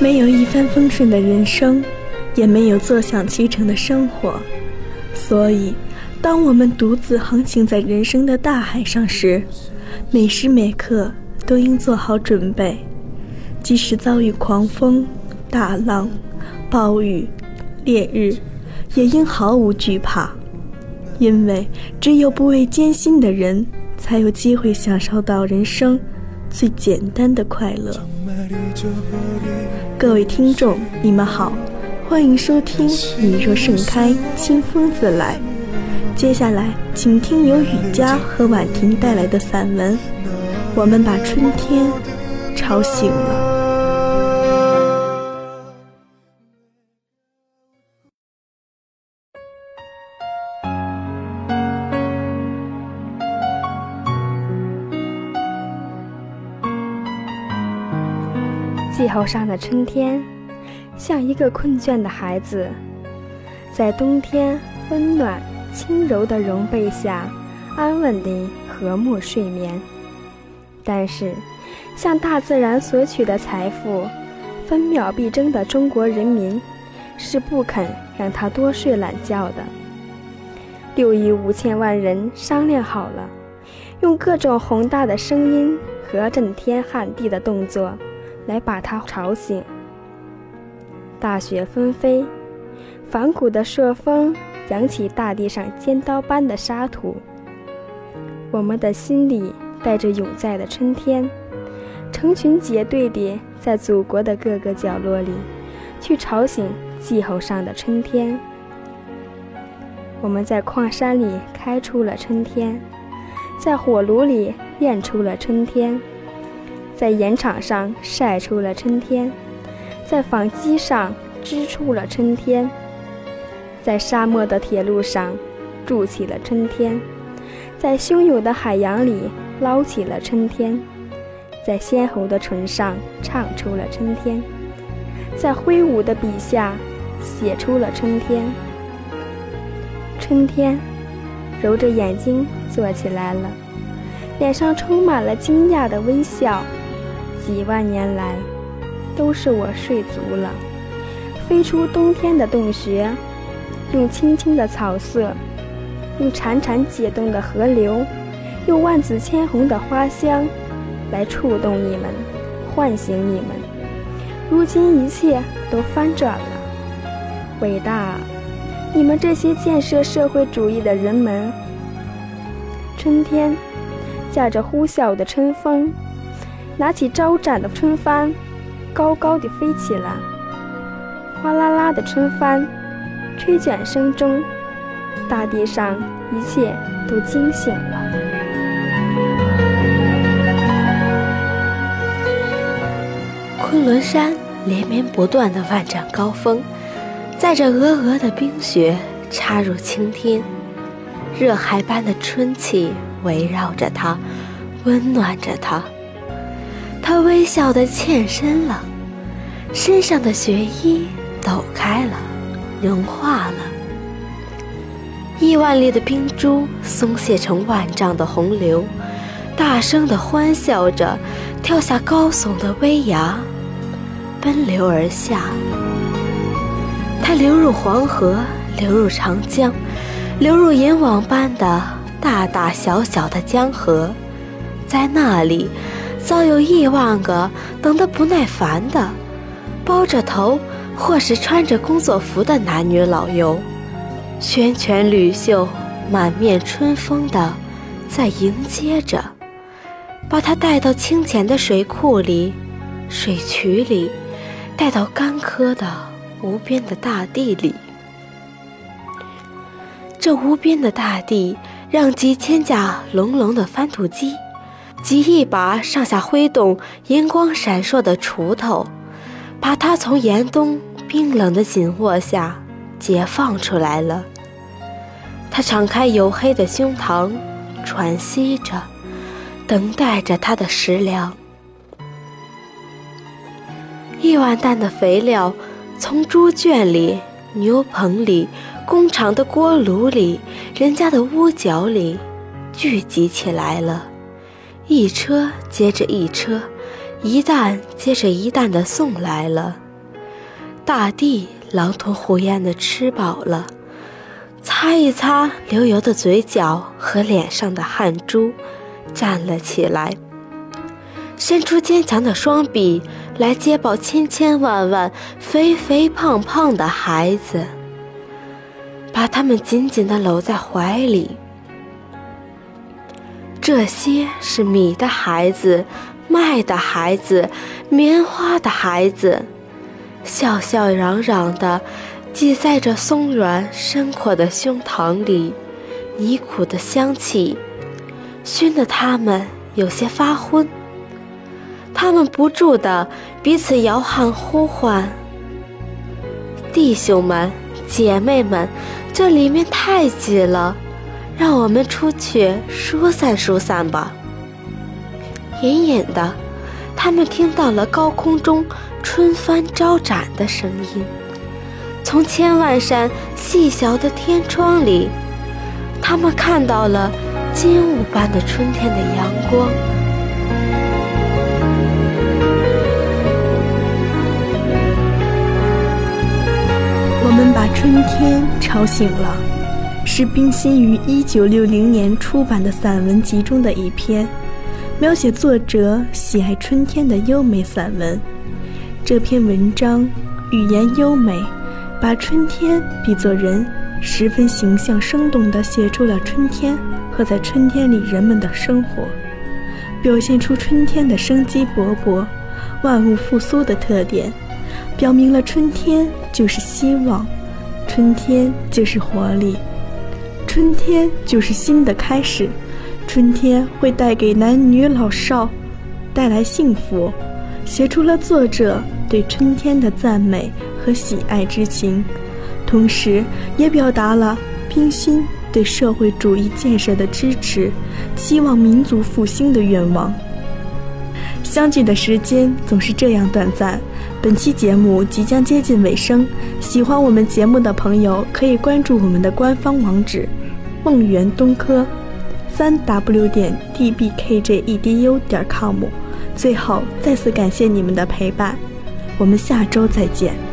没有一帆风顺的人生，也没有坐享其成的生活。所以，当我们独自航行在人生的大海上时，每时每刻都应做好准备，即使遭遇狂风、大浪、暴雨、烈日，也应毫无惧怕。因为只有不畏艰辛的人，才有机会享受到人生最简单的快乐。各位听众，你们好，欢迎收听《你若盛开，清风自来》。接下来，请听由雨佳和婉婷带来的散文《我们把春天吵醒了》。气候上的春天，像一个困倦的孩子，在冬天温暖轻柔的绒被下，安稳地和睦睡眠。但是，向大自然索取的财富，分秒必争的中国人民，是不肯让他多睡懒觉的。六亿五千万人商量好了，用各种宏大的声音和震天撼地的动作。来把他吵醒。大雪纷飞，反骨的朔风扬起大地上尖刀般的沙土。我们的心里带着永在的春天，成群结队地在祖国的各个角落里，去吵醒气候上的春天。我们在矿山里开出了春天，在火炉里炼出了春天。在盐场上晒出了春天，在纺机上织出了春天，在沙漠的铁路上筑起了春天，在汹涌的海洋里捞起了春天，在鲜红的唇上唱出了春天，在挥舞的笔下写出了春天。春天揉着眼睛坐起来了，脸上充满了惊讶的微笑。几万年来，都是我睡足了，飞出冬天的洞穴，用青青的草色，用潺潺解冻的河流，用万紫千红的花香，来触动你们，唤醒你们。如今一切都翻转了，伟大，你们这些建设社会主义的人们！春天，驾着呼啸的春风。拿起招展的春帆，高高的飞起来。哗啦啦的春帆，吹卷声中，大地上一切都惊醒了。昆仑山连绵不断的万丈高峰，载着鹅鹅的冰雪插入青天，热海般的春气围绕着它，温暖着它。他微笑地欠身了，身上的雪衣抖开了，融化了。亿万粒的冰珠松懈成万丈的洪流，大声地欢笑着，跳下高耸的危崖，奔流而下。它流入黄河，流入长江，流入银网般的大大小小的江河，在那里。早有亿万个等得不耐烦的，包着头或是穿着工作服的男女老幼，轩拳履袖，满面春风的在迎接着，把他带到清浅的水库里、水渠里，带到干涸的无边的大地里。这无边的大地，让几千架隆隆的翻土机。及一把上下挥动、银光闪烁的锄头，把他从严冬冰冷的紧握下解放出来了。他敞开黝黑的胸膛，喘息着，等待着他的食粮。一万担的肥料从猪圈里、牛棚里、工厂的锅炉里、人家的屋角里聚集起来了。一车接着一车，一担接着一担的送来了。大地狼吞虎咽地吃饱了，擦一擦流油的嘴角和脸上的汗珠，站了起来，伸出坚强的双臂来接抱千千万万肥肥胖胖的孩子，把他们紧紧地搂在怀里。这些是米的孩子，麦的孩子，棉花的孩子，笑笑嚷嚷的挤在这松软深阔的胸膛里，泥苦的香气熏得他们有些发昏。他们不住的彼此摇喊呼唤：“弟兄们，姐妹们，这里面太挤了。”让我们出去疏散疏散吧。隐隐的，他们听到了高空中春帆招展的声音。从千万扇细小的天窗里，他们看到了金雾般的春天的阳光。我们把春天吵醒了。是冰心于一九六零年出版的散文集中的一篇，描写作者喜爱春天的优美散文。这篇文章语言优美，把春天比作人，十分形象生动地写出了春天和在春天里人们的生活，表现出春天的生机勃勃、万物复苏的特点，表明了春天就是希望，春天就是活力。春天就是新的开始，春天会带给男女老少带来幸福，写出了作者对春天的赞美和喜爱之情，同时也表达了冰心对社会主义建设的支持，期望民族复兴的愿望。相聚的时间总是这样短暂，本期节目即将接近尾声，喜欢我们节目的朋友可以关注我们的官方网址。梦圆东科，三 w 点 dbkjedu 点 com。最后，再次感谢你们的陪伴，我们下周再见。